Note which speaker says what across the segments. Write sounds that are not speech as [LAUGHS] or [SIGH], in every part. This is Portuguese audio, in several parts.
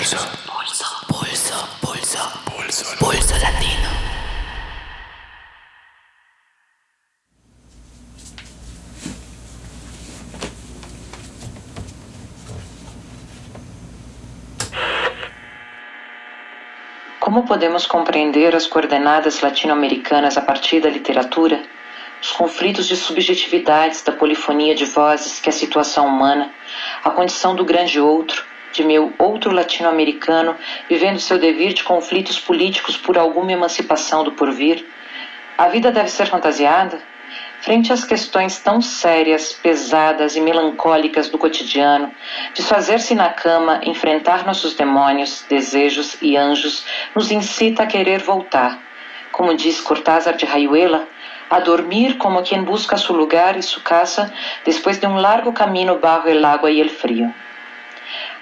Speaker 1: Pulso. Pulso. Pulso. Pulso. Pulso. Pulso latino.
Speaker 2: Como podemos compreender as coordenadas latino-americanas a partir da literatura? Os conflitos de subjetividades da polifonia de vozes que a situação humana, a condição do grande outro, de meu outro latino-americano, vivendo seu dever de conflitos políticos por alguma emancipação do porvir. A vida deve ser fantasiada? Frente às questões tão sérias, pesadas e melancólicas do cotidiano, desfazer-se na cama, enfrentar nossos demônios, desejos e anjos, nos incita a querer voltar. Como diz Cortázar de Rayuela, a dormir como quem busca su lugar e su casa depois de um largo caminho bajo el agua e el frio.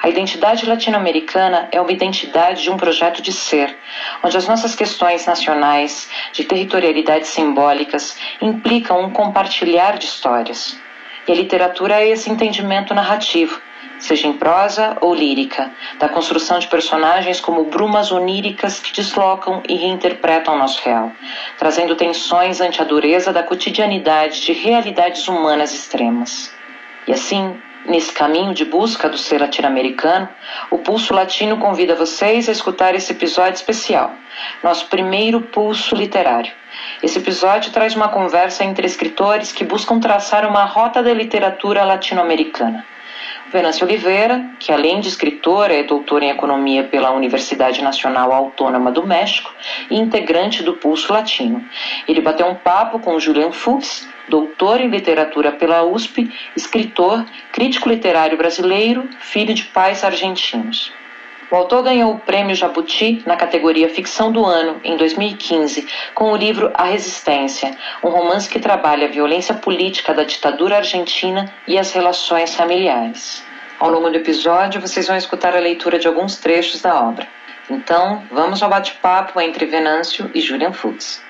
Speaker 2: A identidade latino-americana é uma identidade de um projeto de ser, onde as nossas questões nacionais, de territorialidades simbólicas, implicam um compartilhar de histórias. E a literatura é esse entendimento narrativo, seja em prosa ou lírica, da construção de personagens como brumas oníricas que deslocam e reinterpretam o nosso real, trazendo tensões ante a dureza da cotidianidade de realidades humanas extremas. E assim, Nesse caminho de busca do ser latino-americano, o Pulso Latino convida vocês a escutar esse episódio especial, nosso primeiro pulso literário. Esse episódio traz uma conversa entre escritores que buscam traçar uma rota da literatura latino-americana. Venâncio Oliveira, que além de escritora é doutora em economia pela Universidade Nacional Autônoma do México e integrante do Pulso Latino. Ele bateu um papo com Julian Fuchs, doutor em literatura pela USP, escritor, crítico literário brasileiro, filho de pais argentinos. O autor ganhou o Prêmio Jabuti na categoria Ficção do Ano em 2015 com o livro A Resistência, um romance que trabalha a violência política da ditadura argentina e as relações familiares. Ao longo do episódio, vocês vão escutar a leitura de alguns trechos da obra. Então, vamos ao bate-papo entre Venâncio e Julian Fuchs.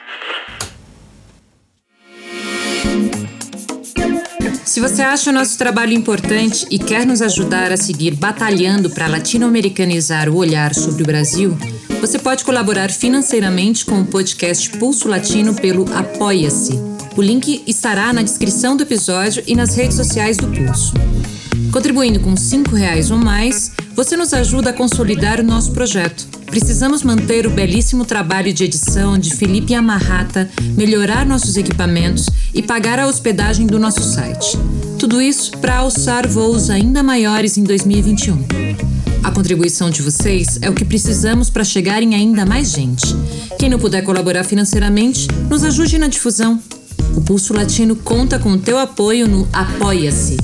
Speaker 3: Se você acha o nosso trabalho importante e quer nos ajudar a seguir batalhando para latino-americanizar o olhar sobre o Brasil, você pode colaborar financeiramente com o podcast Pulso Latino pelo Apoia-se. O link estará na descrição do episódio e nas redes sociais do Pulso. Contribuindo com R$ reais ou mais, você nos ajuda a consolidar o nosso projeto. Precisamos manter o belíssimo trabalho de edição de Felipe Amarrata, melhorar nossos equipamentos e pagar a hospedagem do nosso site. Tudo isso para alçar voos ainda maiores em 2021. A contribuição de vocês é o que precisamos para chegar em ainda mais gente. Quem não puder colaborar financeiramente, nos ajude na difusão. O Pulso Latino conta com o teu apoio no Apoia-se.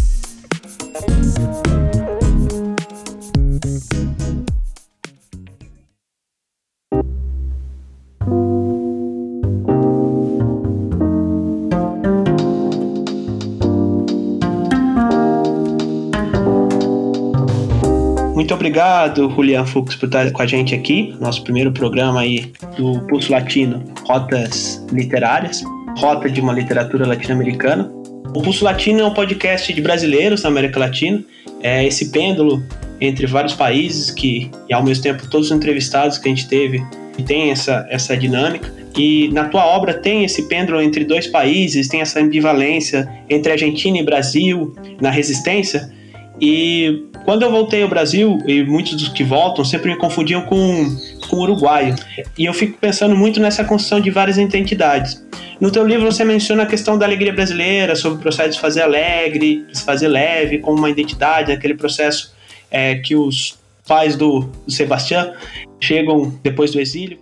Speaker 4: Obrigado, Julian Fux, por estar com a gente aqui, nosso primeiro programa aí do Pulso Latino, Rotas Literárias, Rota de uma Literatura Latino-Americana. O Pulso Latino é um podcast de brasileiros na América Latina, é esse pêndulo entre vários países que, e ao mesmo tempo, todos os entrevistados que a gente teve tem essa, essa dinâmica. E na tua obra tem esse pêndulo entre dois países, tem essa ambivalência entre Argentina e Brasil na resistência. E quando eu voltei ao Brasil, e muitos dos que voltam sempre me confundiam com, com uruguaio. E eu fico pensando muito nessa construção de várias identidades. No teu livro você menciona a questão da alegria brasileira, sobre o processo de fazer alegre, de se fazer leve, como uma identidade, aquele processo é, que os pais do, do Sebastião chegam depois do exílio.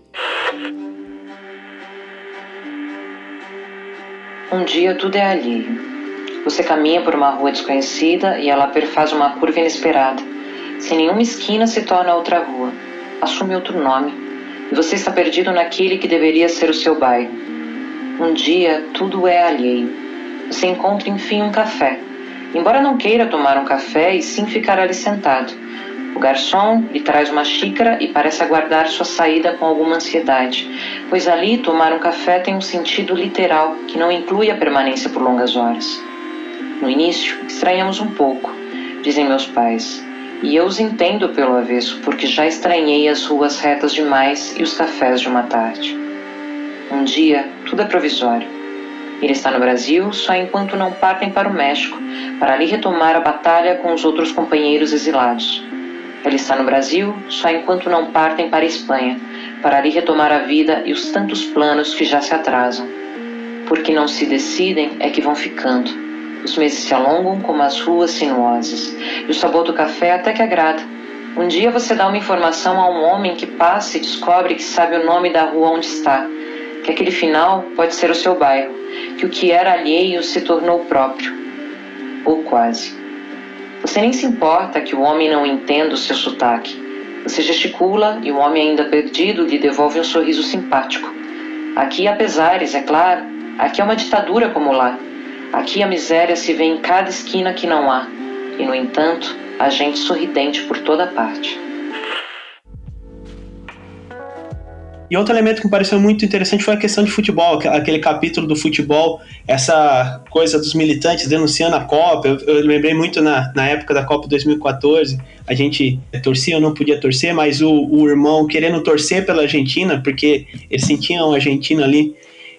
Speaker 2: Um dia tudo é alheio. Você caminha por uma rua desconhecida e ela perfaz uma curva inesperada. Sem nenhuma esquina se torna outra rua. Assume outro nome. E você está perdido naquele que deveria ser o seu bairro. Um dia tudo é alheio. Você encontra enfim um café. Embora não queira tomar um café e sim ficar ali sentado. O garçom lhe traz uma xícara e parece aguardar sua saída com alguma ansiedade, pois ali tomar um café tem um sentido literal que não inclui a permanência por longas horas. No início, estranhamos um pouco, dizem meus pais. E eu os entendo pelo avesso, porque já estranhei as ruas retas demais e os cafés de uma tarde. Um dia, tudo é provisório. Ele está no Brasil só enquanto não partem para o México, para ali retomar a batalha com os outros companheiros exilados. Ele está no Brasil só enquanto não partem para a Espanha, para ali retomar a vida e os tantos planos que já se atrasam. Porque não se decidem é que vão ficando. Os meses se alongam como as ruas sinuosas, e o sabor do café até que agrada. Um dia você dá uma informação a um homem que passa e descobre que sabe o nome da rua onde está, que aquele final pode ser o seu bairro, que o que era alheio se tornou próprio. Ou quase. Você nem se importa que o homem não entenda o seu sotaque. Você gesticula e o homem ainda perdido lhe devolve um sorriso simpático. Aqui há pesares, é claro. Aqui é uma ditadura como lá. Aqui a miséria se vê em cada esquina que não há. E, no entanto, a gente sorridente por toda parte.
Speaker 4: E outro elemento que me pareceu muito interessante foi a questão de futebol, aquele capítulo do futebol, essa coisa dos militantes denunciando a Copa. Eu, eu lembrei muito na, na época da Copa 2014, a gente torcia ou não podia torcer, mas o, o irmão querendo torcer pela Argentina, porque eles sentiam a Argentina ali.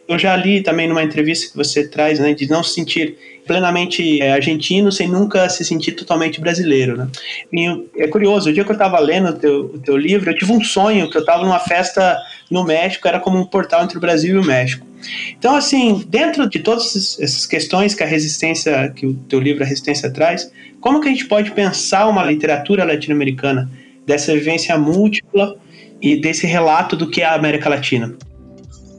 Speaker 4: Eu já li também numa entrevista que você traz, né, de não se sentir plenamente é, argentino sem nunca se sentir totalmente brasileiro, né? E é curioso, o dia que eu estava lendo o teu, o teu livro, eu tive um sonho que eu estava numa festa no México, era como um portal entre o Brasil e o México. Então, assim, dentro de todas essas questões que a resistência, que o teu livro A Resistência traz, como que a gente pode pensar uma literatura latino-americana dessa vivência múltipla e desse relato do que é a América Latina?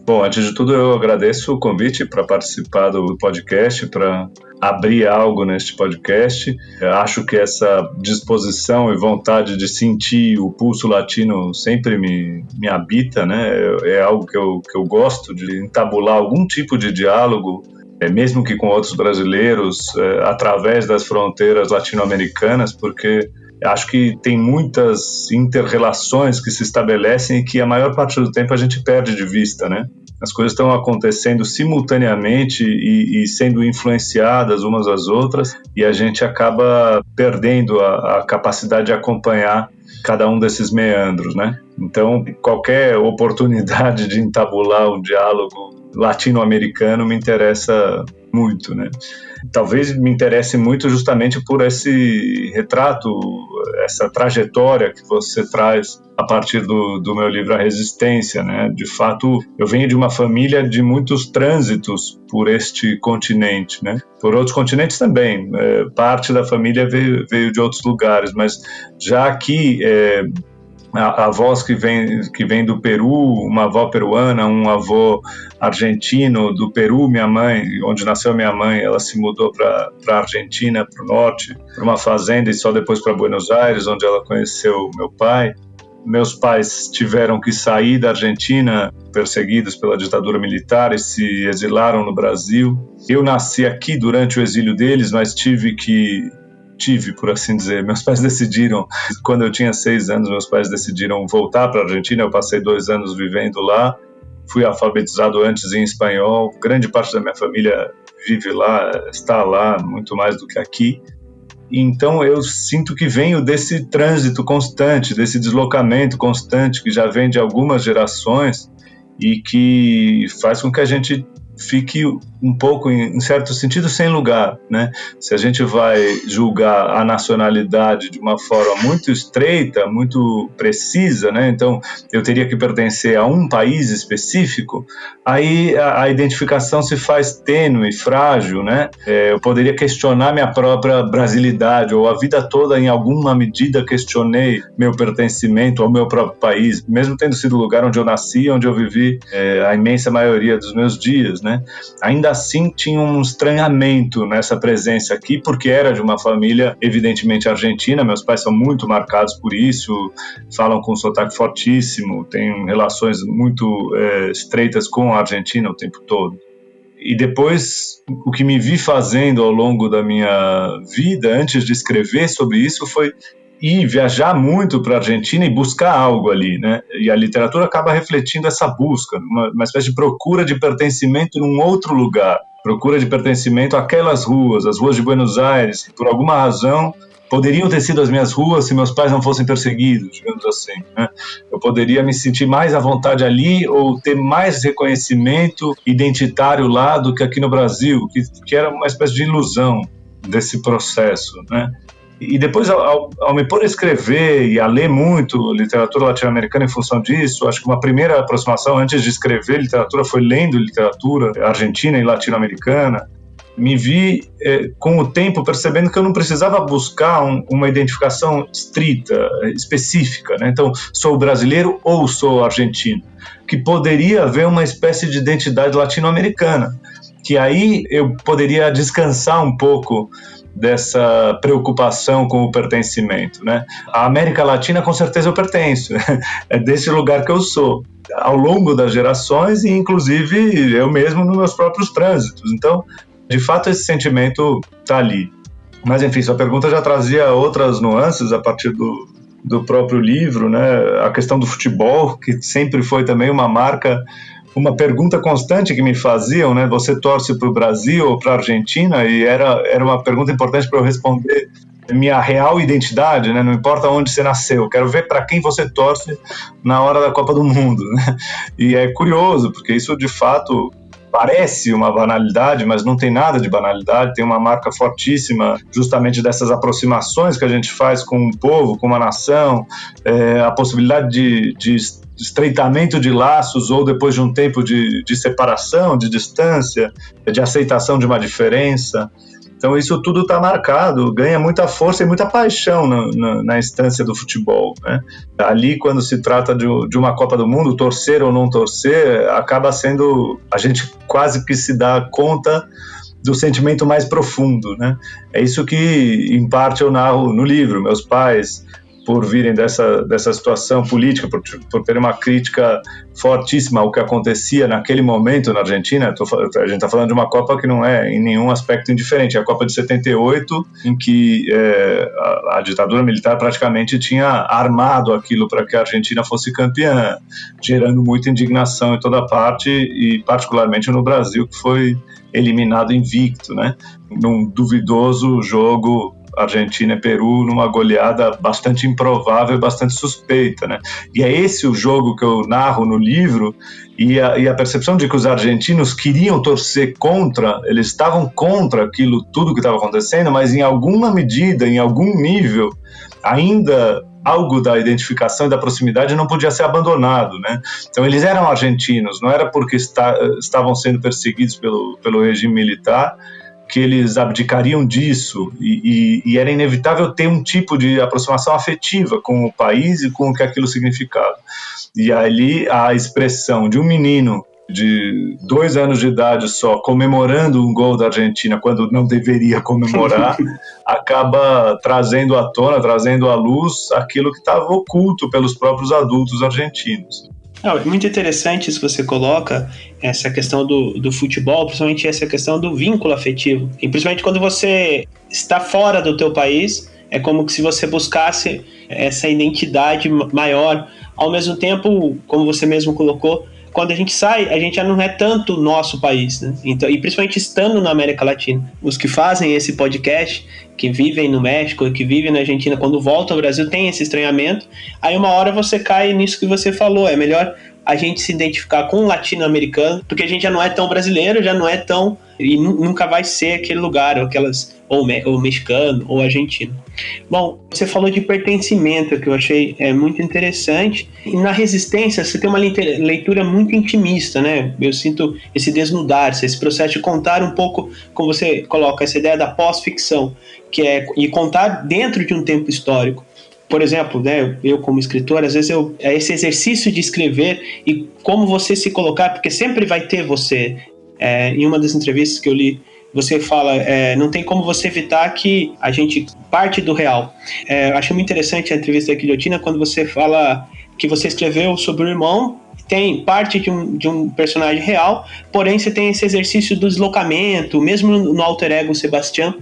Speaker 5: Bom, antes de tudo, eu agradeço o convite para participar do podcast, para abrir algo neste podcast. Eu acho que essa disposição e vontade de sentir o pulso latino sempre me, me habita, né? É, algo que eu, que eu gosto de entabular algum tipo de diálogo é, mesmo que com outros brasileiros, é, através das fronteiras latino-americanas, porque acho que tem muitas interrelações que se estabelecem e que a maior parte do tempo a gente perde de vista, né? As coisas estão acontecendo simultaneamente e, e sendo influenciadas umas às outras e a gente acaba perdendo a, a capacidade de acompanhar cada um desses meandros, né? Então, qualquer oportunidade de [LAUGHS] entabular um diálogo latino-americano me interessa muito, né? Talvez me interesse muito justamente por esse retrato, essa trajetória que você traz a partir do, do meu livro A Resistência, né? De fato, eu venho de uma família de muitos trânsitos por este continente, né? Por outros continentes também. É, parte da família veio, veio de outros lugares, mas já aqui é, avós que vêm que vem do Peru, uma avó peruana, um avô argentino do Peru, minha mãe, onde nasceu minha mãe, ela se mudou para a Argentina, para o norte, para uma fazenda e só depois para Buenos Aires, onde ela conheceu meu pai. Meus pais tiveram que sair da Argentina, perseguidos pela ditadura militar, e se exilaram no Brasil. Eu nasci aqui durante o exílio deles, mas tive que tive, por assim dizer. Meus pais decidiram, quando eu tinha seis anos, meus pais decidiram voltar para a Argentina. Eu passei dois anos vivendo lá. Fui alfabetizado antes em espanhol. Grande parte da minha família vive lá, está lá, muito mais do que aqui. Então eu sinto que venho desse trânsito constante, desse deslocamento constante que já vem de algumas gerações e que faz com que a gente fique um pouco, em certo sentido, sem lugar. Né? Se a gente vai julgar a nacionalidade de uma forma muito estreita, muito precisa, né? então eu teria que pertencer a um país específico, aí a, a identificação se faz tênue, frágil. Né? É, eu poderia questionar minha própria brasilidade, ou a vida toda, em alguma medida, questionei meu pertencimento ao meu próprio país, mesmo tendo sido o lugar onde eu nasci, onde eu vivi é, a imensa maioria dos meus dias né? Ainda assim tinha um estranhamento nessa presença aqui, porque era de uma família evidentemente argentina, meus pais são muito marcados por isso, falam com um sotaque fortíssimo, têm relações muito é, estreitas com a Argentina o tempo todo. E depois, o que me vi fazendo ao longo da minha vida, antes de escrever sobre isso, foi e viajar muito para a Argentina e buscar algo ali, né? E a literatura acaba refletindo essa busca, uma, uma espécie de procura de pertencimento num outro lugar, procura de pertencimento àquelas ruas, as ruas de Buenos Aires, que por alguma razão poderiam ter sido as minhas ruas se meus pais não fossem perseguidos, digamos assim. Né? Eu poderia me sentir mais à vontade ali ou ter mais reconhecimento identitário lá do que aqui no Brasil, que, que era uma espécie de ilusão desse processo, né? E depois, ao, ao, me pôr a escrever e a ler muito literatura latino-americana em função disso, acho que uma primeira aproximação antes de escrever literatura foi lendo literatura argentina e latino-americana. Me vi eh, com o tempo percebendo que eu não precisava buscar um, uma identificação estrita, específica. Né? Então, sou brasileiro ou sou argentino. Que poderia haver uma espécie de identidade latino-americana. Que aí eu poderia descansar um pouco dessa preocupação com o pertencimento, né? A América Latina com certeza eu pertenço, [LAUGHS] é desse lugar que eu sou, ao longo das gerações e inclusive eu mesmo nos meus próprios trânsitos. Então, de fato esse sentimento está ali. Mas enfim, sua pergunta já trazia outras nuances a partir do, do próprio livro, né? A questão do futebol, que sempre foi também uma marca uma pergunta constante que me faziam, né? Você torce para o Brasil ou para a Argentina? E era, era uma pergunta importante para eu responder minha real identidade, né? Não importa onde você nasceu, quero ver para quem você torce na hora da Copa do Mundo, né? E é curioso, porque isso de fato parece uma banalidade, mas não tem nada de banalidade, tem uma marca fortíssima justamente dessas aproximações que a gente faz com um povo, com uma nação, é, a possibilidade de, de estreitamento de laços ou depois de um tempo de, de separação, de distância, de aceitação de uma diferença. Então isso tudo está marcado, ganha muita força e muita paixão na, na, instância do futebol. Né? Ali, quando se trata de, de, uma Copa do Mundo, torcer ou não torcer, acaba sendo a gente quase que se dá conta do sentimento mais profundo. Né? É isso que, em parte, eu narro no livro. Meus pais por virem dessa, dessa situação política, por, por ter uma crítica fortíssima ao que acontecia naquele momento na Argentina. Tô, a gente está falando de uma Copa que não é em nenhum aspecto indiferente. É a Copa de 78, em que é, a, a, ditadura militar praticamente tinha armado aquilo para que a Argentina fosse campeã, gerando muita indignação em toda parte e particularmente no Brasil, que foi eliminado invicto, né? Num duvidoso jogo Argentina e Peru numa goleada bastante improvável e bastante suspeita, né? E é esse o jogo que eu narro no livro e a, e a percepção de que os argentinos queriam torcer contra, eles estavam contra aquilo tudo que estava acontecendo, mas em alguma medida, em algum nível, ainda algo da identificação e da proximidade não podia ser abandonado, né? Então eles eram argentinos, não era porque está, estavam sendo perseguidos pelo, pelo regime militar, que eles abdicariam disso e, e, e, era inevitável ter um tipo de aproximação afetiva com o país e com o que aquilo significava. E ali a expressão de um menino de dois anos de idade só comemorando um gol da Argentina quando não deveria comemorar [LAUGHS] acaba trazendo à tona, trazendo à luz aquilo que estava oculto pelos próprios adultos argentinos.
Speaker 4: Não, é muito interessante isso que você coloca, essa questão do, do futebol, principalmente essa questão do vínculo afetivo. E principalmente quando você está fora do teu país, é como se você buscasse essa identidade maior. Ao mesmo tempo, como você mesmo colocou, quando a gente sai, a gente já não é tanto nosso país, né? Então, e principalmente estando na América Latina. Os que fazem esse podcast, que vivem no México, que vivem na Argentina, quando voltam ao Brasil, tem esse estranhamento. Aí uma hora você cai nisso que você falou. É melhor a gente se identificar com um latino-americano, porque a gente já não é tão brasileiro, já não é tão. e nunca vai ser aquele lugar, ou aquelas. ou, me, ou mexicano, ou argentino. Bom, você falou de pertencimento, que eu achei é, muito interessante. E na resistência, você tem uma leitura muito intimista, né? Eu sinto esse desnudar-se, esse processo de contar um pouco, como você coloca, essa ideia da pós-ficção, que é e contar dentro de um tempo histórico por exemplo, né, eu como escritor, às vezes eu, é esse exercício de escrever e como você se colocar, porque sempre vai ter você. É, em uma das entrevistas que eu li, você fala, é, não tem como você evitar que a gente parte do real. É, acho muito interessante a entrevista da Guilhotina quando você fala que você escreveu sobre o irmão tem parte de um, de um personagem real, porém você tem esse exercício do deslocamento, mesmo no alter ego Sebastião,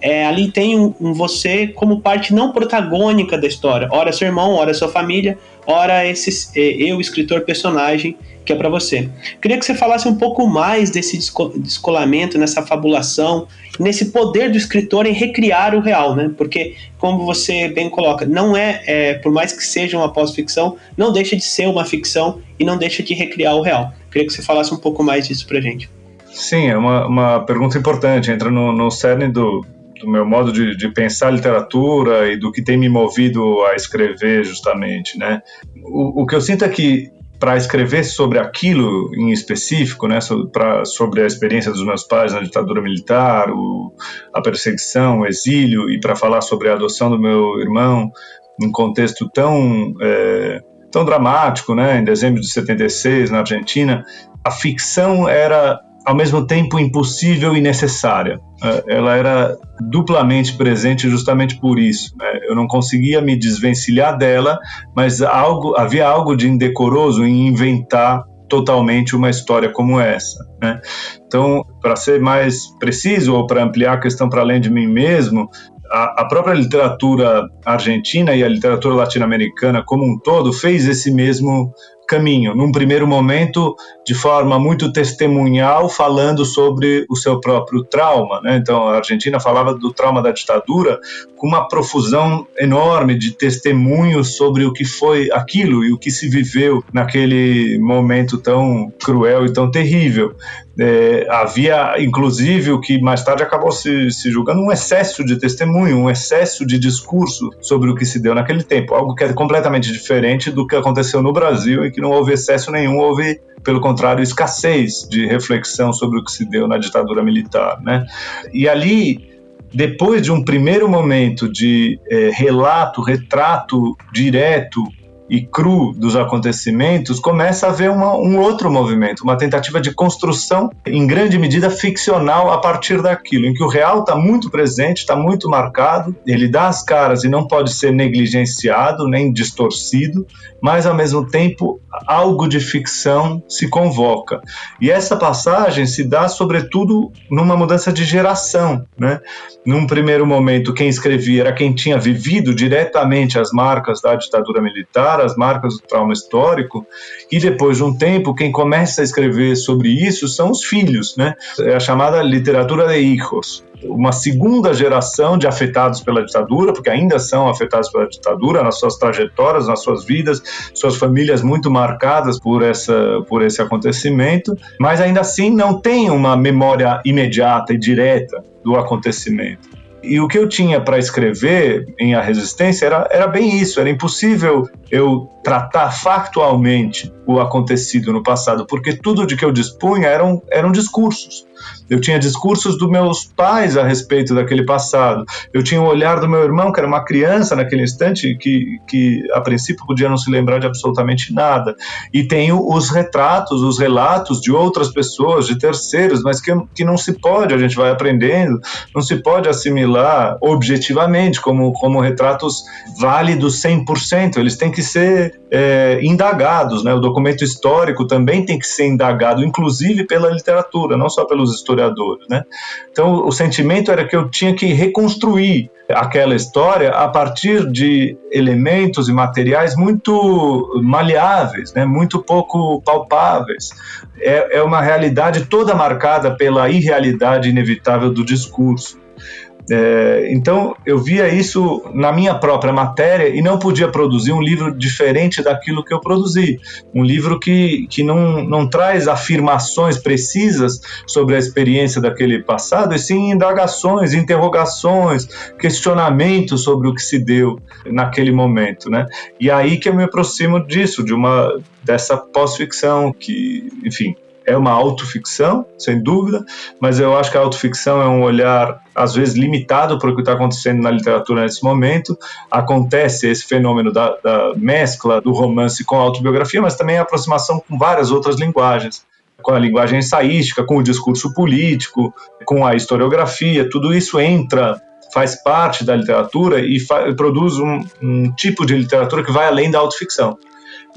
Speaker 4: é, ali tem um, um, você como parte não protagônica da história, ora seu irmão, ora sua família, ora esse, é, eu, escritor, personagem, que é para você. Queria que você falasse um pouco mais desse descolamento, nessa fabulação, nesse poder do escritor em recriar o real, né? Porque, como você bem coloca, não é, é por mais que seja uma pós-ficção, não deixa de ser uma ficção e não deixa de recriar o real. Queria que você falasse um pouco mais disso pra gente.
Speaker 5: Sim, é uma, uma pergunta importante, entra no, no cerne do, do meu modo de, de, pensar literatura e do que tem me movido a escrever, justamente, né? O, o que eu sinto é que para escrever sobre aquilo em específico, né, pra, sobre a experiência dos meus pais na ditadura militar, o, a perseguição, o exílio, e para falar sobre a adoção do meu irmão num contexto tão é, tão dramático, né, em dezembro de 76 na Argentina, a ficção era ao mesmo tempo impossível e necessária. É, ela era duplamente presente justamente por isso. Né? Eu não conseguia me desvencilhar dela, mas algo, havia algo de indecoroso em inventar totalmente uma história como essa. Né? Então, para ser mais preciso ou para ampliar a questão para além de mim mesmo, a, a própria literatura argentina e a literatura latino-americana como um todo fez esse mesmo caminho. Num primeiro momento, de forma muito testemunhal, falando sobre o seu próprio trauma. Né? Então, a Argentina falava do trauma da ditadura com uma profusão enorme de testemunhos sobre o que foi aquilo e o que se viveu naquele momento tão cruel e tão terrível. É, havia, inclusive, o que mais tarde acabou se, se julgando um excesso de testemunho, um excesso de discurso sobre o que se deu naquele tempo, algo que é completamente diferente do que aconteceu no Brasil, em que não houve excesso nenhum, houve, pelo contrário, escassez de reflexão sobre o que se deu na ditadura militar. Né? E ali depois de um primeiro momento de é, relato, retrato direto e cru dos acontecimentos, começa a haver uma, um outro movimento, uma tentativa de construção, em grande medida ficcional, a partir daquilo, em que o real está muito presente, está muito marcado, ele dá as caras e não pode ser negligenciado nem distorcido, mas ao mesmo tempo algo de ficção se convoca. E essa passagem se dá, sobretudo, numa mudança de geração. Né? Num primeiro momento, quem escrevia era quem tinha vivido diretamente as marcas da ditadura militar, as marcas do trauma histórico, e depois de um tempo, quem começa a escrever sobre isso são os filhos. Né? É a chamada literatura de hijos uma segunda geração de afetados pela ditadura, porque ainda são afetados pela ditadura nas suas trajetórias, nas suas vidas, suas famílias muito marcadas por, essa, por esse acontecimento, mas ainda assim não tem uma memória imediata e direta do acontecimento. E o que eu tinha para escrever em A Resistência era, era bem isso, era impossível eu tratar factualmente o acontecido no passado, porque tudo de que eu dispunha eram, eram discursos. Eu tinha discursos dos meus pais a respeito daquele passado. Eu tinha o olhar do meu irmão, que era uma criança naquele instante, que, que a princípio podia não se lembrar de absolutamente nada. E tenho os retratos, os relatos de outras pessoas, de terceiros, mas que, que não se pode, a gente vai aprendendo, não se pode assimilar objetivamente como, como retratos válidos 100%. Eles têm que ser é, indagados, né? O documento histórico também tem que ser indagado, inclusive pela literatura, não só pelos historiadores, né? Então, o sentimento era que eu tinha que reconstruir aquela história a partir de elementos e materiais muito maleáveis, né? Muito pouco palpáveis. É, é uma realidade toda marcada pela irrealidade inevitável do discurso. É, então eu via isso na minha própria matéria e não podia produzir um livro diferente daquilo que eu produzi. Um livro que, que não, não traz afirmações precisas sobre a experiência daquele passado, e sim indagações, interrogações, questionamentos sobre o que se deu naquele momento. Né? E aí que eu me aproximo disso, de uma dessa pós-ficção que, enfim, é uma autoficção, sem dúvida, mas eu acho que a autoficção é um olhar, às vezes, limitado para o que está acontecendo na literatura nesse momento. Acontece esse fenômeno da, da mescla do romance com a autobiografia, mas também a aproximação com várias outras linguagens com a linguagem ensaística, com o discurso político, com a historiografia, tudo isso entra, faz parte da literatura e produz um, um, tipo de literatura que vai além da autoficção.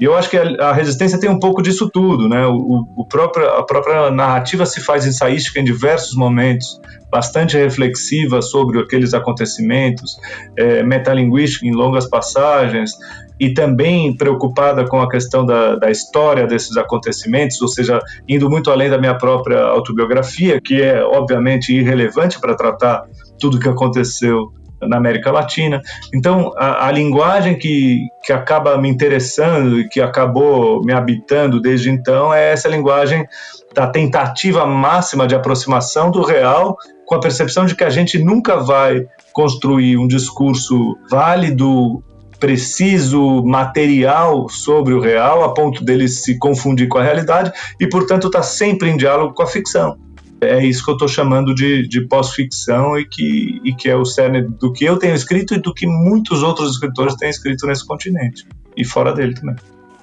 Speaker 5: E eu acho que a, a resistência tem um pouco disso tudo, né? O, o próprio, a própria narrativa se faz ensaística em diversos momentos, bastante reflexiva sobre aqueles acontecimentos, é, metalinguística em longas passagens, e também preocupada com a questão da, da história desses acontecimentos, ou seja, indo muito além da minha própria autobiografia, que é obviamente irrelevante para tratar tudo o que aconteceu na América Latina. Então, a, a, linguagem que, que acaba me interessando e que acabou me habitando desde então é essa linguagem da tentativa máxima de aproximação do real com a percepção de que a gente nunca vai construir um discurso válido, preciso, material sobre o real, a ponto dele se confundir com a realidade e, portanto, está sempre em diálogo com a ficção. É isso que eu estou chamando de, de pós-ficção e que, e que é o cerne do que eu tenho escrito e do que muitos outros escritores têm escrito nesse continente e fora dele também.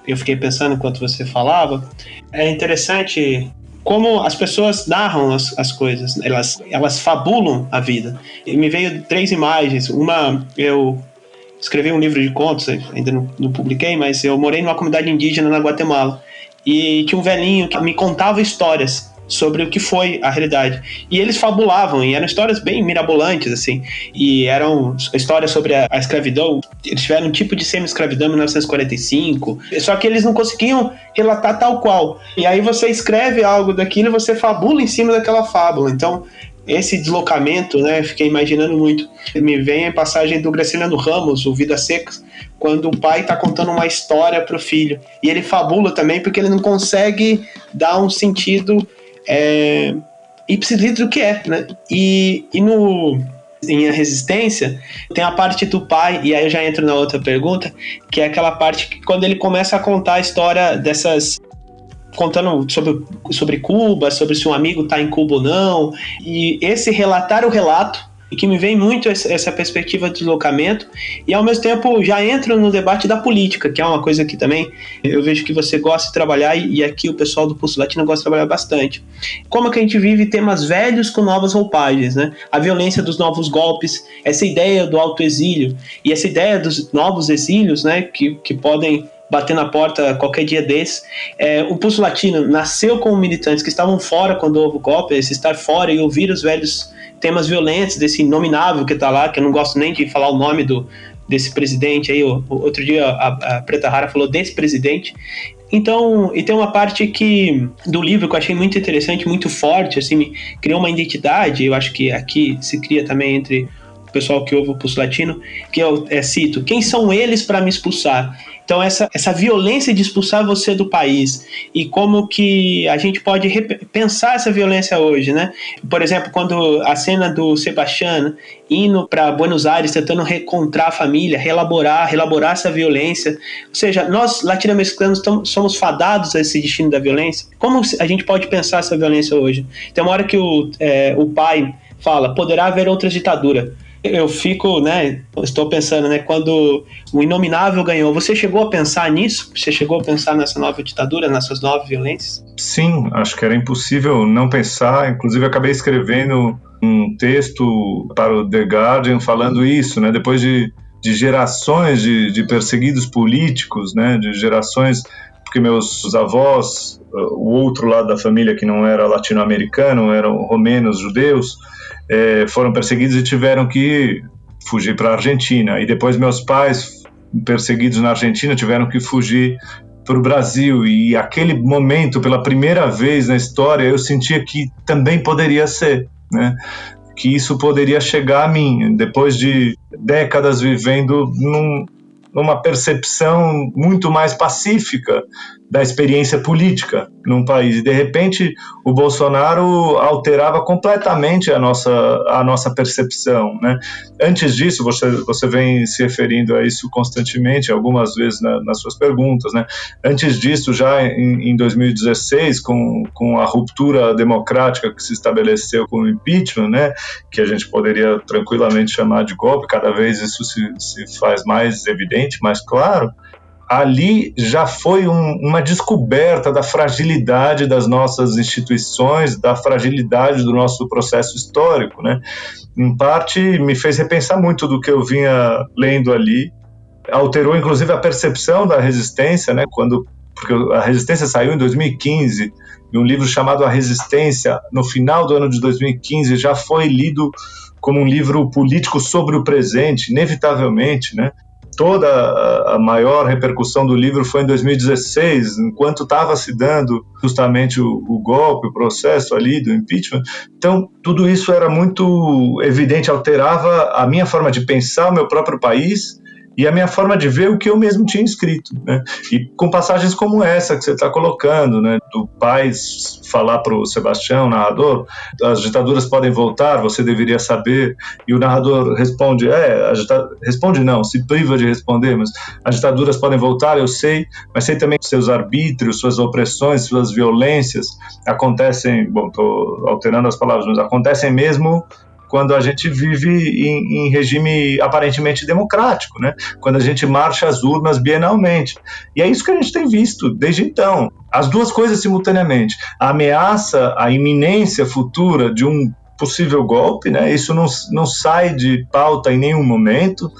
Speaker 4: Eu fiquei pensando enquanto você falava, é interessante como as pessoas narram as, as coisas, elas, elas fabulam a vida. E me veio três imagens. Uma, eu escrevi um livro de contos, ainda não, não publiquei, mas eu morei numa comunidade indígena na Guatemala. E tinha um velhinho que me contava histórias sobre o que foi a realidade. E eles fabulavam, e eram histórias bem mirabolantes, assim. E eram histórias sobre a, a escravidão. Eles tiveram um tipo de semi-escravidão em 1945. Só que eles não conseguiam relatar tal qual. E aí você escreve algo daquilo e você fabula em cima daquela fábula. Então, esse deslocamento, né? Fiquei imaginando muito. Me vem a passagem do Graciliano Ramos, o Vida Secas, quando o pai está contando uma história para o filho. E ele fabula também porque ele não consegue dar um sentido é, ipsilitro do que é, né? E, e no em A Resistência, tem a parte do pai, e aí eu já entro na outra pergunta, que é aquela parte que quando ele começa a contar a história dessas. contando sobre, sobre Cuba, sobre se um amigo está em Cuba ou não, e esse relatar o relato e que me vem muito essa perspectiva de deslocamento e ao mesmo tempo já entro no debate da política, que é uma coisa que também eu vejo que você gosta de trabalhar e aqui o pessoal do Pulso Latino gosta de trabalhar bastante. Como que a gente vive temas velhos com novas roupagens, né? A violência dos novos golpes, essa ideia do autoexílio e essa ideia dos novos exílios, né, que, que podem bater na porta qualquer dia desses. É, o Pulso Latino nasceu com militantes que estavam fora quando houve o golpe, esse estar fora e ouvir os velhos temas violentos desse inominável que está lá, que eu não gosto nem de falar o nome do, desse presidente aí. O, o outro dia a, a, Preta Rara falou desse presidente. Então, e tem uma parte que do livro que eu achei muito interessante, muito forte, assim, criou uma identidade. Eu acho que aqui se cria também entre o pessoal que ouve o Pulso Latino, que eu é, cito: quem são eles para me expulsar? Então, essa, essa violência de expulsar você do país e como que a gente pode pensar essa violência hoje, né? Por exemplo, quando a cena do Sebastião indo para Buenos Aires, tentando reencontrar a família, relaborar, relaborar essa violência. Ou seja, nós latino-americanos somos fadados a esse destino da violência. Como a gente pode pensar essa violência hoje? Tem uma hora que o, é, o pai fala, poderá haver outra ditadura eu fico, né, estou pensando, né, quando o Inominável ganhou, você chegou a pensar nisso? Você chegou a pensar nessa nova ditadura, nessas novas violências?
Speaker 5: Sim, acho que era impossível não pensar, inclusive acabei escrevendo um texto para o The Guardian falando isso, né, depois de, de gerações de, de perseguidos políticos, né, de gerações porque meus avós, o outro lado da família que não era latino-americano, eram romenos, judeus, é, foram perseguidos e tiveram que fugir para a Argentina. E depois meus pais, perseguidos na Argentina, tiveram que fugir para o Brasil. E aquele momento, pela primeira vez na história, eu sentia que também poderia ser, né? Que isso poderia chegar a mim, depois de décadas vivendo num, numa percepção muito mais pacífica da experiência política num país. E de repente o Bolsonaro alterava completamente a nossa, a nossa percepção. Né? Antes disso, você, você vem se referindo a isso constantemente, algumas vezes na, nas suas perguntas. Né? Antes disso, já em, em 2016, com, com a ruptura democrática que se estabeleceu com o impeachment, né? que a gente poderia tranquilamente chamar de golpe, cada vez isso se, se faz mais evidente, mais claro ali já foi um, uma descoberta da fragilidade das nossas instituições, da fragilidade do nosso processo histórico, né? Em parte me fez repensar muito do que eu vinha lendo ali alterou inclusive a percepção da resistência, né? Quando porque a resistência saiu em 2015 e um livro chamado A Resistência, no final do ano de 2015, já foi lido como um livro político sobre o presente, inevitavelmente, né? Toda a maior repercussão do livro foi em 2016, enquanto estava se dando justamente o, o, golpe, o processo ali do impeachment. Então, tudo isso era muito evidente, alterava a minha forma de pensar o meu próprio país e a minha forma de ver o que eu mesmo tinha escrito, né? E com passagens como essa que você está colocando, né? Do pai falar para o Sebastião, narrador, as ditaduras podem voltar, você deveria saber, e o narrador responde, é, responde não, se priva de responder, mas as ditaduras podem voltar, eu sei, mas sei também que seus arbítrios, suas opressões, suas violências acontecem, bom, estou alterando as palavras, mas acontecem mesmo quando a gente vive em, em, regime aparentemente democrático, né? quando a gente marcha às urnas bienalmente. E é isso que a gente tem visto desde então. As duas coisas simultaneamente. A ameaça, a iminência futura de um possível golpe, né? isso não, não sai de pauta em nenhum momento.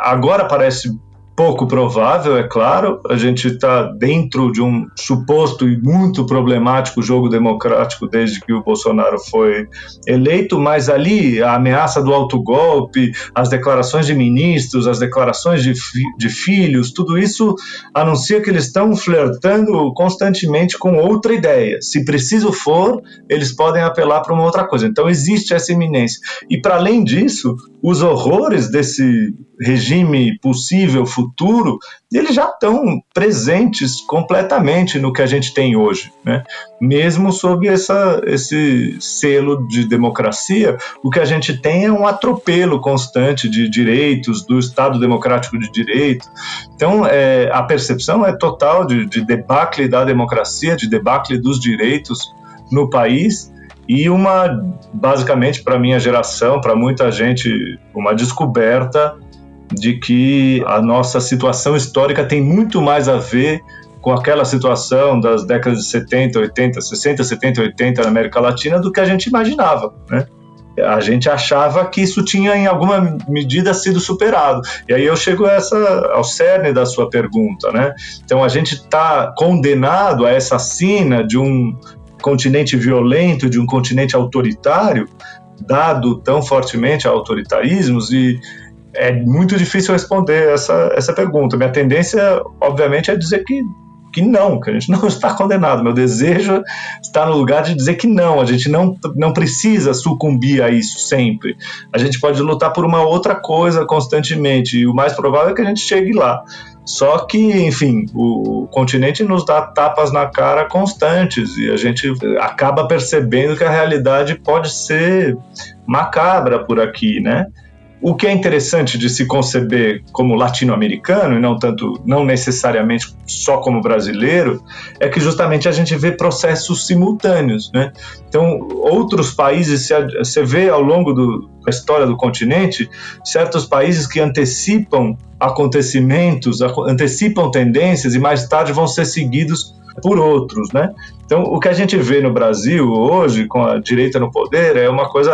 Speaker 5: Agora parece pouco provável, é claro. A gente está dentro de um suposto e muito problemático jogo democrático desde que o Bolsonaro foi eleito, mas ali a ameaça do autogolpe, as declarações de ministros, as declarações de, fi de filhos, tudo isso anuncia que eles estão flertando constantemente com outra ideia. Se preciso for, eles podem apelar para uma outra coisa. Então existe essa iminência. E para além disso, os horrores desse regime possível futuro, eles já estão presentes completamente no que a gente tem hoje, né? Mesmo sob essa, esse selo de democracia, o que a gente tem é um atropelo constante de direitos do Estado democrático de direito. Então, é, a percepção é total de, de debacle da democracia, de debacle dos direitos no país e uma, basicamente, para minha geração, para muita gente, uma descoberta de que a nossa situação histórica tem muito mais a ver com aquela situação das décadas de 70, 80, 60, 70, 80 na América Latina do que a gente imaginava, né? A gente achava que isso tinha, em alguma medida, sido superado. E aí eu chego essa, ao cerne da sua pergunta, né? Então a gente está condenado a essa sina de um continente violento, de um continente autoritário, dado tão fortemente a autoritarismos e é muito difícil responder essa, essa pergunta. Minha tendência, obviamente, é dizer que, que não, que a gente não [LAUGHS] está condenado. Meu desejo está no lugar de dizer que não, a gente não, não precisa sucumbir a isso sempre. A gente pode lutar por uma outra coisa constantemente, e o mais provável é que a gente chegue lá. Só que, enfim, o continente nos dá tapas na cara constantes e a gente acaba percebendo que a realidade pode ser macabra por aqui, né? O que é interessante de se conceber como latino-americano e não tanto, não necessariamente só como brasileiro, é que justamente a gente vê processos simultâneos, né? Então, outros países, você vê ao longo do, da história do continente, certos países que antecipam acontecimentos, antecipam tendências e mais tarde vão ser seguidos por outros, né? Então, o que a gente vê no Brasil hoje, com a direita no poder, é uma coisa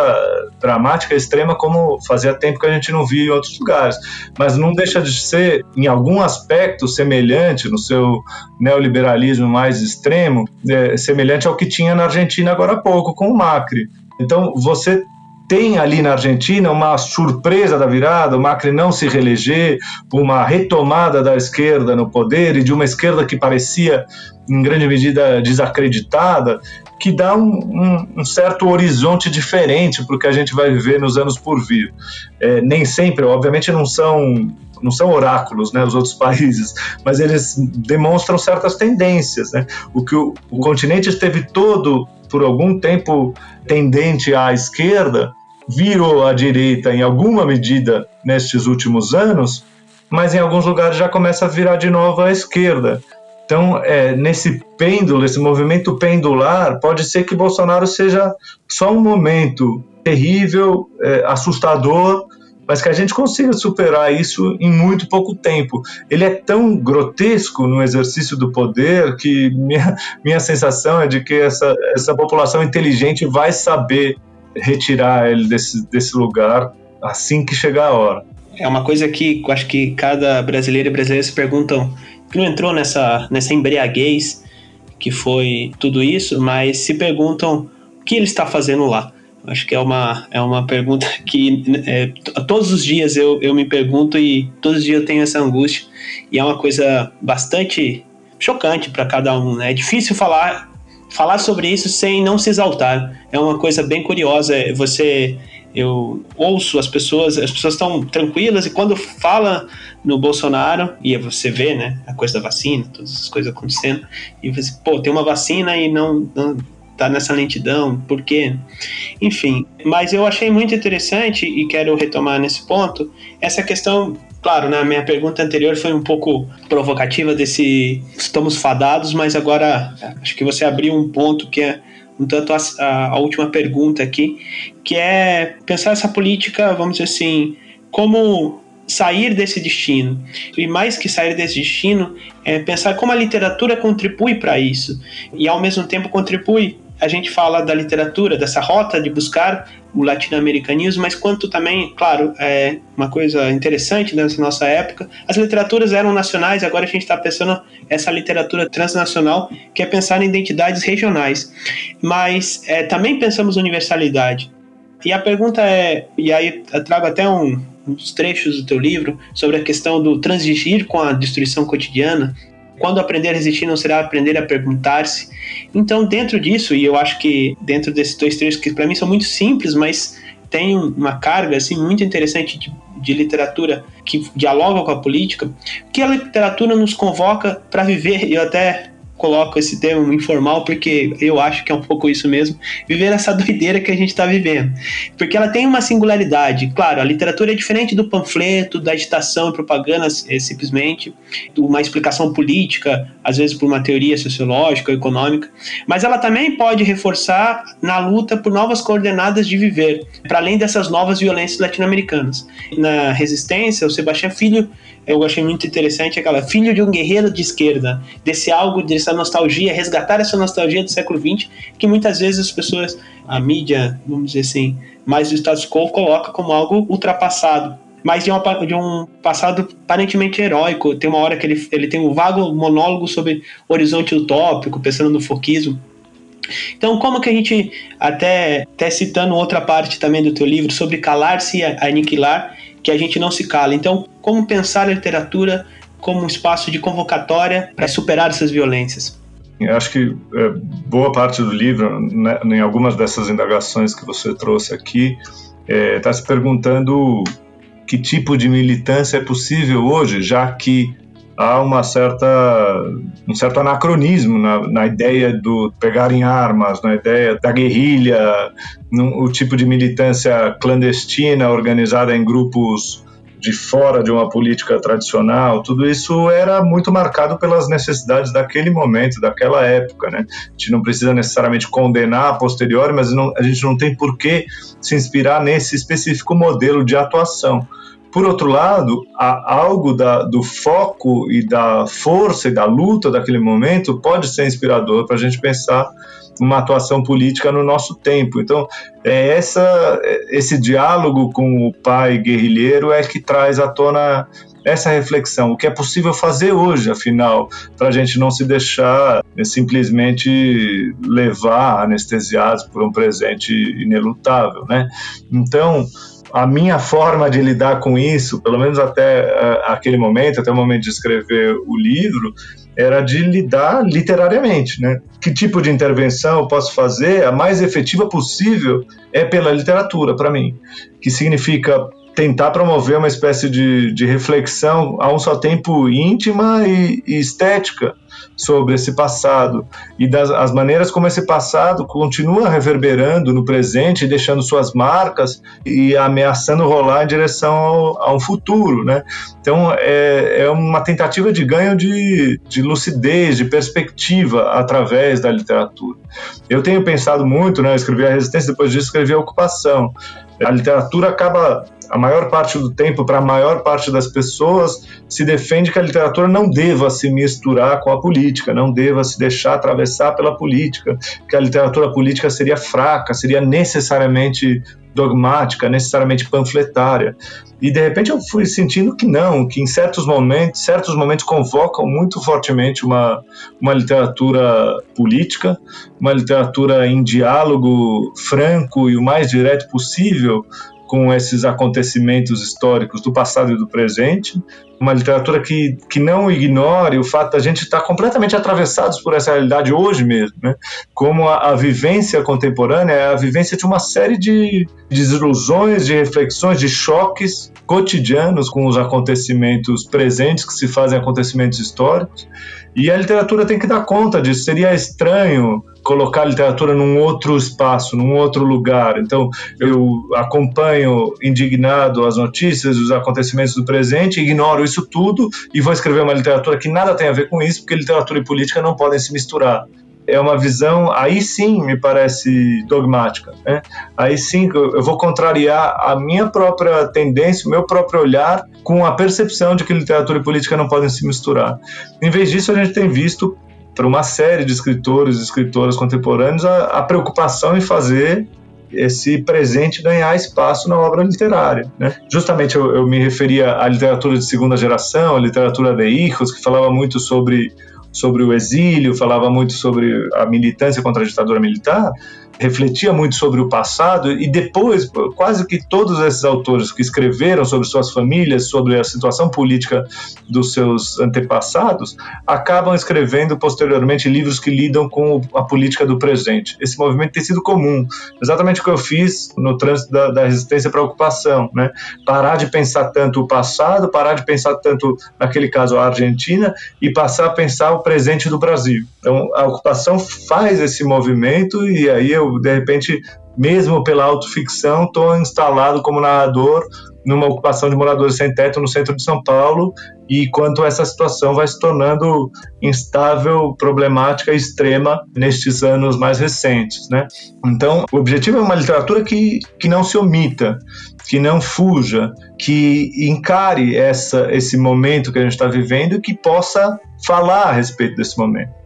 Speaker 5: dramática, extrema, como fazia tempo que a gente não via em outros lugares. Mas não deixa de ser, em algum aspecto, semelhante, no seu neoliberalismo mais extremo, é, semelhante ao que tinha na Argentina agora há pouco, com o Macri. Então, você tem ali na Argentina uma surpresa da virada, o Macri não se reeleger, uma retomada da esquerda no poder e de uma esquerda que parecia, em grande medida, desacreditada, que dá um, um, um certo horizonte diferente para o que a gente vai viver nos anos por vir. É, nem sempre, obviamente, não são não são oráculos, né, os outros [LAUGHS] países, mas eles demonstram certas tendências, né? O que o, o continente esteve todo por algum tempo tendente à esquerda, virou à direita em alguma medida nestes últimos anos, mas em alguns lugares já começa a virar de novo à esquerda. Então, é, nesse pêndulo, esse movimento pendular, pode ser que Bolsonaro seja só um momento terrível, é, assustador, mas que a gente consiga superar isso em muito pouco tempo. Ele é tão grotesco no exercício do poder que minha, [LAUGHS] minha sensação é de que essa, essa população inteligente vai saber retirar ele desse, desse lugar assim que chegar a hora.
Speaker 4: é uma coisa que eu acho que cada brasileiro e brasileira se perguntam, que não entrou nessa, nessa embriaguez que foi tudo isso, mas se perguntam o que ele está fazendo lá. Acho que é uma, é uma pergunta [LAUGHS] que é, todos os dias eu, eu me pergunto e todos os dias eu tenho essa angústia. E é uma coisa bastante chocante para cada um. Né? É difícil falar, falar sobre isso sem não se exaltar. É uma coisa bem curiosa. É você eu ouço as pessoas, as pessoas estão tranquilas e quando fala no Bolsonaro, e você vê, né, a coisa da vacina, todas essas coisas acontecendo, e você, pô, tem uma vacina e não, não tá nessa lentidão, por quê? Enfim, mas eu achei muito interessante e quero retomar nesse ponto essa questão Claro, né, a minha pergunta anterior foi um pouco provocativa desse estamos fadados, mas agora acho que você abriu um ponto que é um tanto a, a, a, última pergunta aqui, que é pensar essa política, vamos dizer assim, como sair desse destino. E mais que sair desse destino, é pensar como a literatura contribui para isso. E ao mesmo tempo contribui a gente fala da literatura, dessa rota de buscar o latino-americanismo, mas quanto também, claro, é uma coisa interessante nessa nossa época, as literaturas eram nacionais, agora a gente está pensando essa literatura transnacional, que é pensar em identidades regionais. Mas é, também pensamos universalidade. E a pergunta é, e aí eu trago até um, uns trechos do teu livro sobre a questão do transigir com a destruição cotidiana, quando aprender a resistir não será aprender a perguntar-se. Então, dentro disso, e eu acho que dentro desses dois trechos que para mim são muito simples, mas tem uma carga assim muito interessante de, de literatura que dialoga com a política, que a literatura nos convoca para viver. Eu até coloco esse termo informal porque eu acho que é um pouco isso mesmo, viver essa [LAUGHS] doideira que a gente está vivendo. Porque ela tem uma singularidade. Claro, a literatura é diferente do panfleto, da agitação e propaganda, é simplesmente, uma explicação política, às vezes por uma teoria sociológica econômica, mas ela também pode reforçar na luta por novas coordenadas de viver, para além dessas novas violências latino-americanas. Na Resistência, o Sebastião Filho eu achei muito interessante aquela filho de um guerreiro de esquerda, desse algo, dessa nostalgia, resgatar essa nostalgia do século XX, que muitas vezes as pessoas, a mídia, vamos dizer assim, mais do status quo, coloca como algo ultrapassado. Mas de, uma, de um passado aparentemente heróico. Tem uma hora que ele, ele tem um vago monólogo sobre horizonte utópico, pensando no foquismo. Então, como que a gente, até, até citando outra parte também do teu livro, sobre calar-se e aniquilar, que a gente não se cala. Então, como pensar a literatura como um espaço de convocatória para superar essas violências?
Speaker 5: Eu acho que é, boa parte do livro, né, em algumas dessas indagações que você trouxe aqui, está é, tá se perguntando que tipo de militância é possível hoje, já que há uma certa, um certo anacronismo na, na ideia do pegar em armas, na ideia da guerrilha, no, o tipo de militância clandestina organizada em grupos de fora de uma política tradicional, tudo isso era muito marcado pelas necessidades daquele momento, daquela época, né? A gente não precisa necessariamente condenar a posteriori, mas não, a gente não tem por que se inspirar nesse específico modelo de atuação. Por outro lado, há algo da, do foco e da força e da luta daquele momento pode ser inspirador para a gente pensar uma atuação política no nosso tempo. Então, é essa, esse diálogo com o pai guerrilheiro é que traz à tona essa reflexão, o que é possível fazer hoje, afinal, para a gente não se deixar né, simplesmente levar anestesiados por um presente inelutável, né? Então, a minha forma de lidar com isso, pelo menos até uh, aquele momento, até o momento de escrever o livro, era de lidar literariamente, né? Que tipo de intervenção eu posso fazer a mais efetiva possível é pela literatura para mim, que significa tentar promover uma espécie de, de reflexão a um só tempo íntima e, e estética sobre esse passado e das as maneiras como esse passado continua reverberando no presente, deixando suas marcas e ameaçando rolar em direção ao, a um futuro, né? Então é, é uma tentativa de ganho de, de lucidez, de perspectiva através da literatura. Eu tenho pensado muito, né? Eu escrevi a Resistência, depois disso escrevi a Ocupação. A literatura acaba a maior parte do tempo, para a maior parte das pessoas, se defende que a literatura não deva se misturar com a política, não deva se deixar atravessar pela política, que a literatura política seria fraca, seria necessariamente dogmática, necessariamente panfletária. E de repente eu fui sentindo que não, que em certos momentos, certos momentos convocam muito fortemente uma, uma literatura política, uma literatura em diálogo franco e o mais direto possível com esses acontecimentos históricos do passado e do presente, uma literatura que, que não ignore o fato da gente estar completamente atravessados por essa realidade hoje mesmo, né? como a, a vivência contemporânea é a vivência de uma série de desilusões, de reflexões, de choques cotidianos com os acontecimentos presentes que se fazem acontecimentos históricos, e a literatura tem que dar conta disso. Seria estranho colocar a literatura num outro espaço, num outro lugar. Então, eu acompanho indignado as notícias, os acontecimentos do presente, ignoro isso tudo e vou escrever uma literatura que nada tem a ver com isso, porque literatura e política não podem se misturar é uma visão, aí sim me parece dogmática. Né? Aí sim eu vou contrariar a minha própria tendência, o meu próprio olhar, com a percepção de que literatura e política não podem se misturar. Em vez disso, a gente tem visto, para uma série de escritores e escritoras contemporâneos, a, a preocupação em fazer esse presente ganhar espaço na obra literária. Né? Justamente eu, eu, me referia à literatura de segunda geração, à literatura de hijos, que falava muito sobre sobre o exílio, falava muito sobre a militância contra a ditadura militar, refletia muito sobre o passado e depois, quase que todos esses autores que escreveram sobre suas famílias, sobre a situação política dos seus antepassados, acabam escrevendo posteriormente livros que lidam com a política do presente. Esse movimento tem sido comum, exatamente o que eu fiz no trânsito da, da resistência para a ocupação, né? Parar de pensar tanto o passado, parar de pensar tanto, naquele caso, a Argentina, e passar a pensar o presente do Brasil. Então, a ocupação faz esse movimento e aí eu de repente, mesmo pela autoficção, estou instalado como narrador numa ocupação de moradores sem teto no centro de São Paulo e quanto essa situação vai se tornando instável, problemática e extrema nestes anos mais recentes, né? Então, o objetivo é uma literatura que, que não se omita, que não fuja, que encare essa, esse momento que a gente está vivendo e que possa falar a respeito desse momento.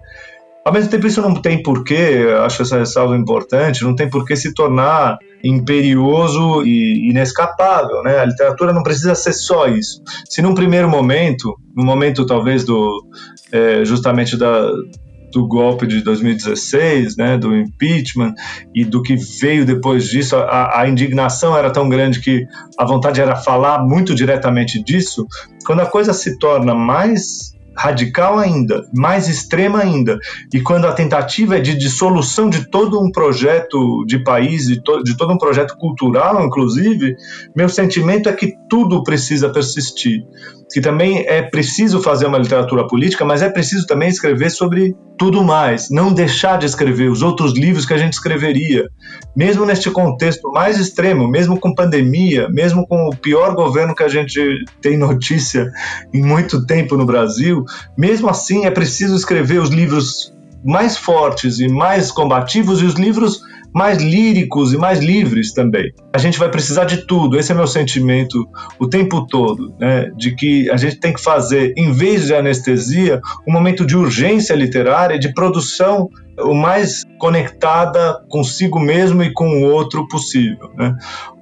Speaker 5: Ao mesmo tempo, isso não tem porquê, acho essa ressalva importante, não tem porquê se tornar imperioso e inescapável, né? A literatura não precisa ser só isso. Se num primeiro momento, no momento talvez do é, justamente da, do golpe de 2016, né, do impeachment e do que veio depois disso, a, a, indignação era tão grande que a vontade era falar muito diretamente disso. Quando a coisa se torna mais radical ainda, mais extrema ainda, e quando a tentativa é de dissolução de todo um projeto de país, de, to de todo um projeto cultural, inclusive, meu sentimento é que tudo precisa persistir. Que também é preciso fazer uma literatura política, mas é preciso também escrever sobre tudo mais, não deixar de escrever os outros livros que a gente escreveria, mesmo neste contexto mais extremo, mesmo com pandemia, mesmo com o pior governo que a gente tem notícia em muito tempo no Brasil, mesmo assim é preciso escrever os livros mais fortes e mais combativos e os livros mais líricos e mais livres também. A gente vai precisar de tudo, esse é meu sentimento o tempo todo, né? de que a gente tem que fazer, em vez de anestesia, um momento de urgência literária, de produção o mais conectada consigo mesmo e com o outro possível. Né?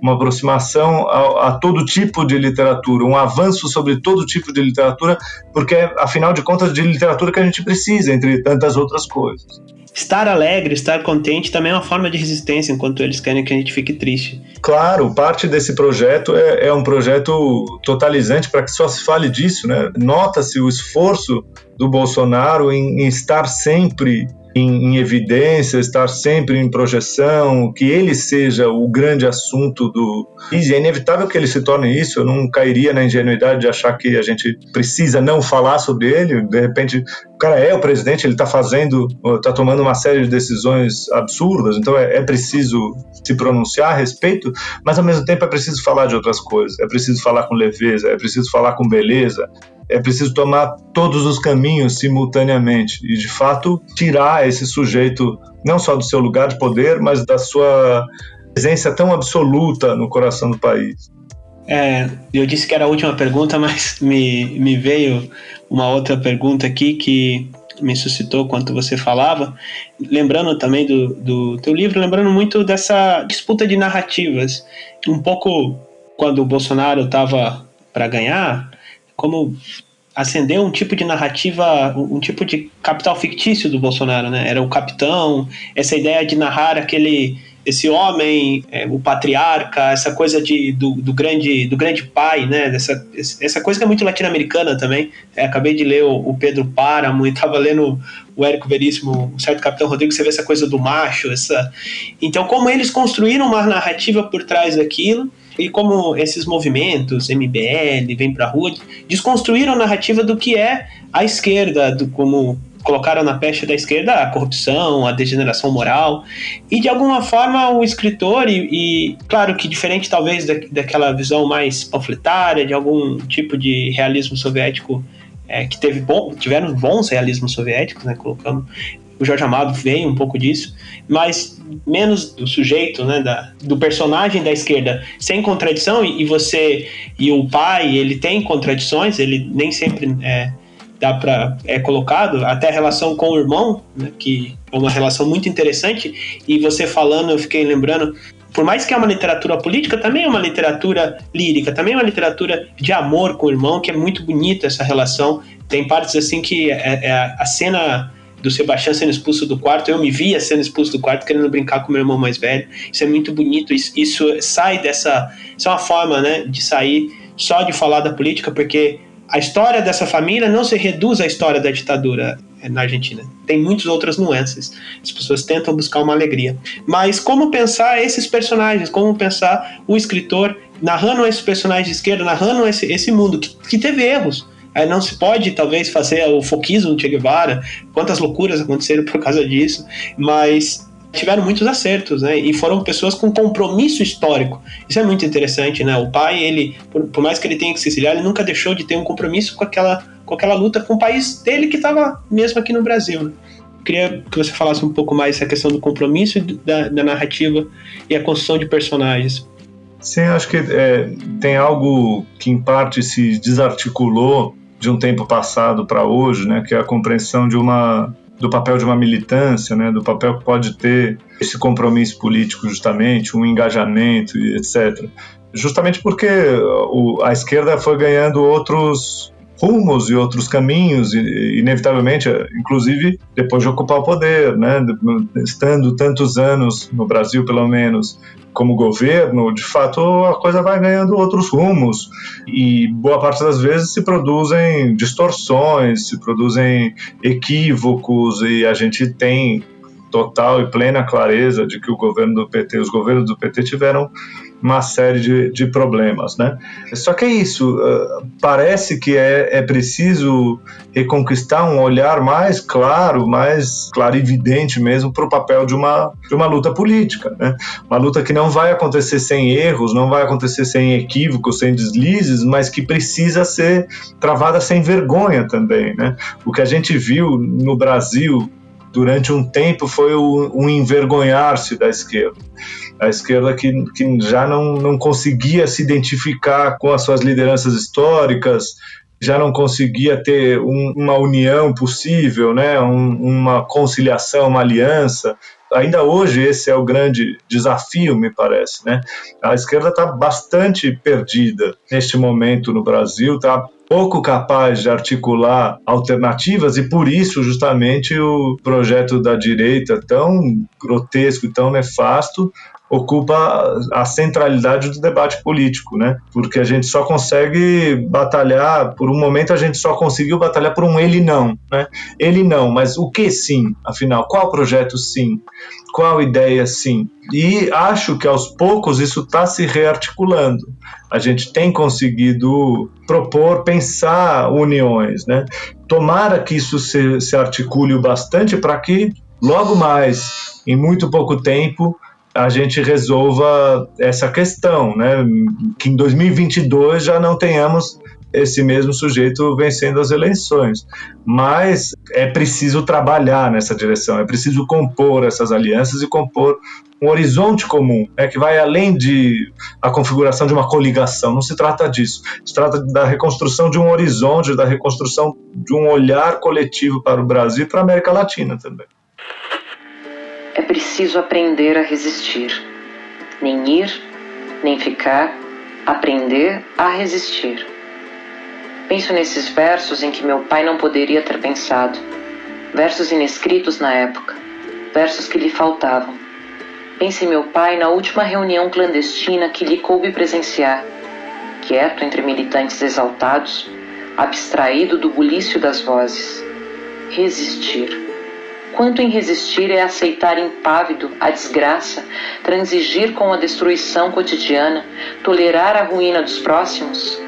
Speaker 5: Uma aproximação a, a, todo tipo de literatura, um avanço sobre todo tipo de literatura, porque é, afinal de contas, de literatura que a gente precisa, entre tantas outras coisas
Speaker 4: estar alegre, estar contente também é uma forma de resistência, enquanto eles querem que a gente fique triste.
Speaker 5: Claro, parte desse projeto é, é um projeto totalizante para que só se fale disso, né? Nota-se o esforço do Bolsonaro em, em estar sempre em, em, evidência, estar sempre em projeção, que ele seja o grande assunto do. E é inevitável que ele se torne isso. Eu não cairia na ingenuidade de achar que a gente precisa não falar sobre ele. De repente, o cara é o presidente, ele está fazendo, está tomando uma série de decisões absurdas, então é, é preciso se pronunciar a respeito, mas ao mesmo tempo é preciso falar de outras coisas, é preciso falar com leveza, é preciso falar com beleza, é preciso tomar todos os caminhos simultaneamente e, de fato, tirar esse sujeito não só do seu lugar de poder, mas da sua presença tão absoluta no coração do país.
Speaker 4: É, eu disse que era a última pergunta, [LAUGHS] mas me, me veio uma outra pergunta aqui que me suscitou quanto você falava, lembrando também do, do teu livro, lembrando muito dessa disputa de narrativas. Um pouco quando o Bolsonaro estava para ganhar, como acendeu um tipo de narrativa, um tipo de capital fictício do Bolsonaro, né? Era o capitão, essa ideia de narrar aquele esse homem, é, o patriarca, essa coisa de, do, do, grande, do grande pai, né? Dessa, essa coisa que é muito latino-americana também. É, acabei de ler o, o Pedro Páramo e estava lendo o Érico Veríssimo, o certo Capitão Rodrigo, você vê essa coisa do macho, essa... Então, como eles construíram uma narrativa por trás daquilo, e como esses movimentos, MBL, Vem Pra Rua, desconstruíram a narrativa do que é a esquerda, do como colocaram na pecha da esquerda a corrupção, a degeneração moral, e de alguma forma o escritor, e, e claro que diferente talvez da, daquela visão mais panfletária, de algum tipo de realismo soviético é, que teve bom, tiveram bons realismos soviéticos, né, colocando. O Jorge Amado veio um pouco disso, mas menos do sujeito, né, da, do personagem da esquerda sem contradição e, e, você e o pai ele tem contradições, ele nem sempre é, dá para é colocado até a relação com o irmão, né, que é uma relação muito interessante. E você falando, eu fiquei lembrando, por mais que é uma literatura política, também é uma literatura lírica, também é uma literatura de amor com o irmão, que é muito bonita essa relação. Tem partes assim que é, é a cena do Sebastião sendo expulso do quarto, eu me via sendo expulso do quarto querendo brincar com meu irmão mais velho. Isso é muito bonito, isso, isso sai dessa. Isso é uma forma né, de sair só de falar da política, porque a história dessa família não se reduz à história da ditadura na Argentina. Tem muitas outras nuances. As pessoas tentam buscar uma alegria. Mas como pensar esses personagens? Como pensar o escritor narrando esses personagens de esquerda, narrando esse, esse mundo que, que teve erros? Aí não se pode, talvez, fazer o foquismo do Che Guevara, quantas loucuras aconteceram por causa disso, mas tiveram muitos acertos, né? E foram pessoas com compromisso histórico. Isso é muito interessante, né? O pai, ele, por, por mais que ele tenha que se exiliar, ele nunca deixou de ter um compromisso com aquela, com aquela luta com o país dele que estava mesmo aqui no Brasil. Né? Queria que você falasse um pouco mais essa questão do compromisso da, da narrativa e a construção de personagens.
Speaker 5: Sim, acho que é, tem algo que em parte se desarticulou de um tempo passado para hoje, né, que é a compreensão de uma do papel de uma militância, né, do papel que pode ter esse compromisso político justamente, um engajamento e etc. Justamente porque a esquerda foi ganhando outros rumos e outros caminhos, e, inevitavelmente, inclusive depois de ocupar o poder, né, estando tantos anos no Brasil, pelo menos, como governo, de fato a coisa vai ganhando outros rumos. E boa parte das vezes se produzem distorções, se produzem equívocos e a gente tem total e plena clareza de que o governo do PT, os governos do PT tiveram uma série de, de problemas, né? Só que é isso, uh, parece que é, é preciso reconquistar um olhar mais claro, mais clarividente mesmo para o papel de uma, de uma luta política, né? Uma luta que não vai acontecer sem erros, não vai acontecer sem equívocos, sem deslizes, mas que precisa ser travada sem vergonha também, né? O que a gente viu no Brasil durante um tempo foi um envergonhar-se da esquerda a esquerda que, que já não, não conseguia se identificar com as suas lideranças históricas, já não conseguia ter um, uma união possível, né, um, uma conciliação, uma aliança. Ainda hoje esse é o grande desafio, me parece. Né? A esquerda está bastante perdida neste momento no Brasil, está pouco capaz de articular alternativas e por isso justamente o projeto da direita tão grotesco e tão nefasto ocupa a centralidade do debate político, né? Porque a gente só consegue batalhar, por um momento a gente só conseguiu batalhar por um ele não, né? Ele não, mas o que sim, afinal? Qual projeto sim? Qual ideia sim? E acho que aos poucos isso está se rearticulando. A gente tem conseguido propor, pensar uniões, né? Tomara que isso se, se articule bastante para que logo mais, em muito pouco tempo, a gente resolva essa questão, né? Que em 2022 já não tenhamos esse mesmo sujeito vencendo as eleições. Mas é preciso trabalhar nessa direção, é preciso compor essas alianças e compor um horizonte comum, é que vai além de a configuração de uma coligação. Não se trata disso. Se trata da reconstrução de um horizonte, da reconstrução de um olhar coletivo para o Brasil e para a América Latina também.
Speaker 2: É preciso aprender a resistir. Nem ir, nem ficar, aprender a resistir. Penso nesses versos em que meu pai não poderia ter pensado. Versos inescritos na época, versos que lhe faltavam. Pense em meu pai na última reunião clandestina que lhe coube presenciar. Quieto entre militantes exaltados, abstraído do bulício das vozes. Resistir. Quanto em resistir é aceitar impávido a desgraça, transigir com a destruição cotidiana, tolerar a ruína dos próximos?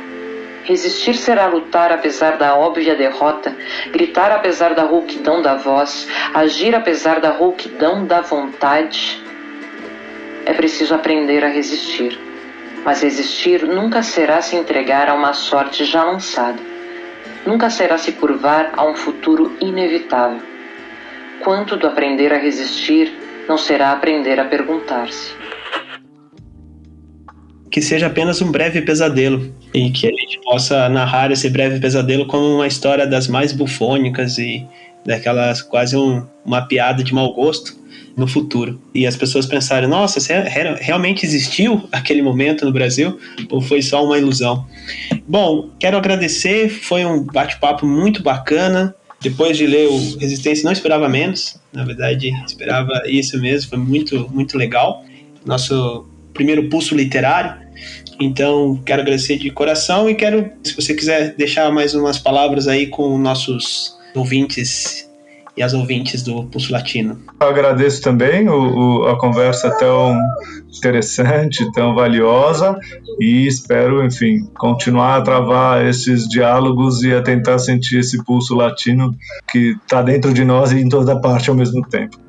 Speaker 2: Resistir será lutar apesar da óbvia derrota, gritar apesar da rouquidão da voz, agir apesar da rouquidão da vontade. É preciso aprender a resistir. Mas resistir nunca será se entregar a uma sorte já lançada. Nunca será se curvar a um futuro inevitável. Quanto do aprender a resistir não será aprender a perguntar-se.
Speaker 4: Que seja apenas um breve pesadelo e que a gente possa narrar esse breve pesadelo como uma história das mais bufônicas e daquelas quase um, uma piada de mau gosto no futuro. E as pessoas pensarem, nossa, realmente existiu [LAUGHS] aquele momento no Brasil ou foi só uma ilusão? Bom, quero agradecer, foi um bate-papo muito bacana. Depois de ler o Resistência, não esperava menos, na verdade, esperava isso mesmo, foi muito, muito legal. Nosso primeiro pulso literário. Então, quero agradecer de coração e quero, se você quiser deixar mais umas palavras aí com nossos ouvintes e as ouvintes do Pulso Latino.
Speaker 5: Eu agradeço também o, o, a conversa tão interessante, tão valiosa e espero, enfim, continuar a travar esses diálogos e a tentar sentir esse pulso latino que está dentro de nós e em toda parte ao mesmo tempo.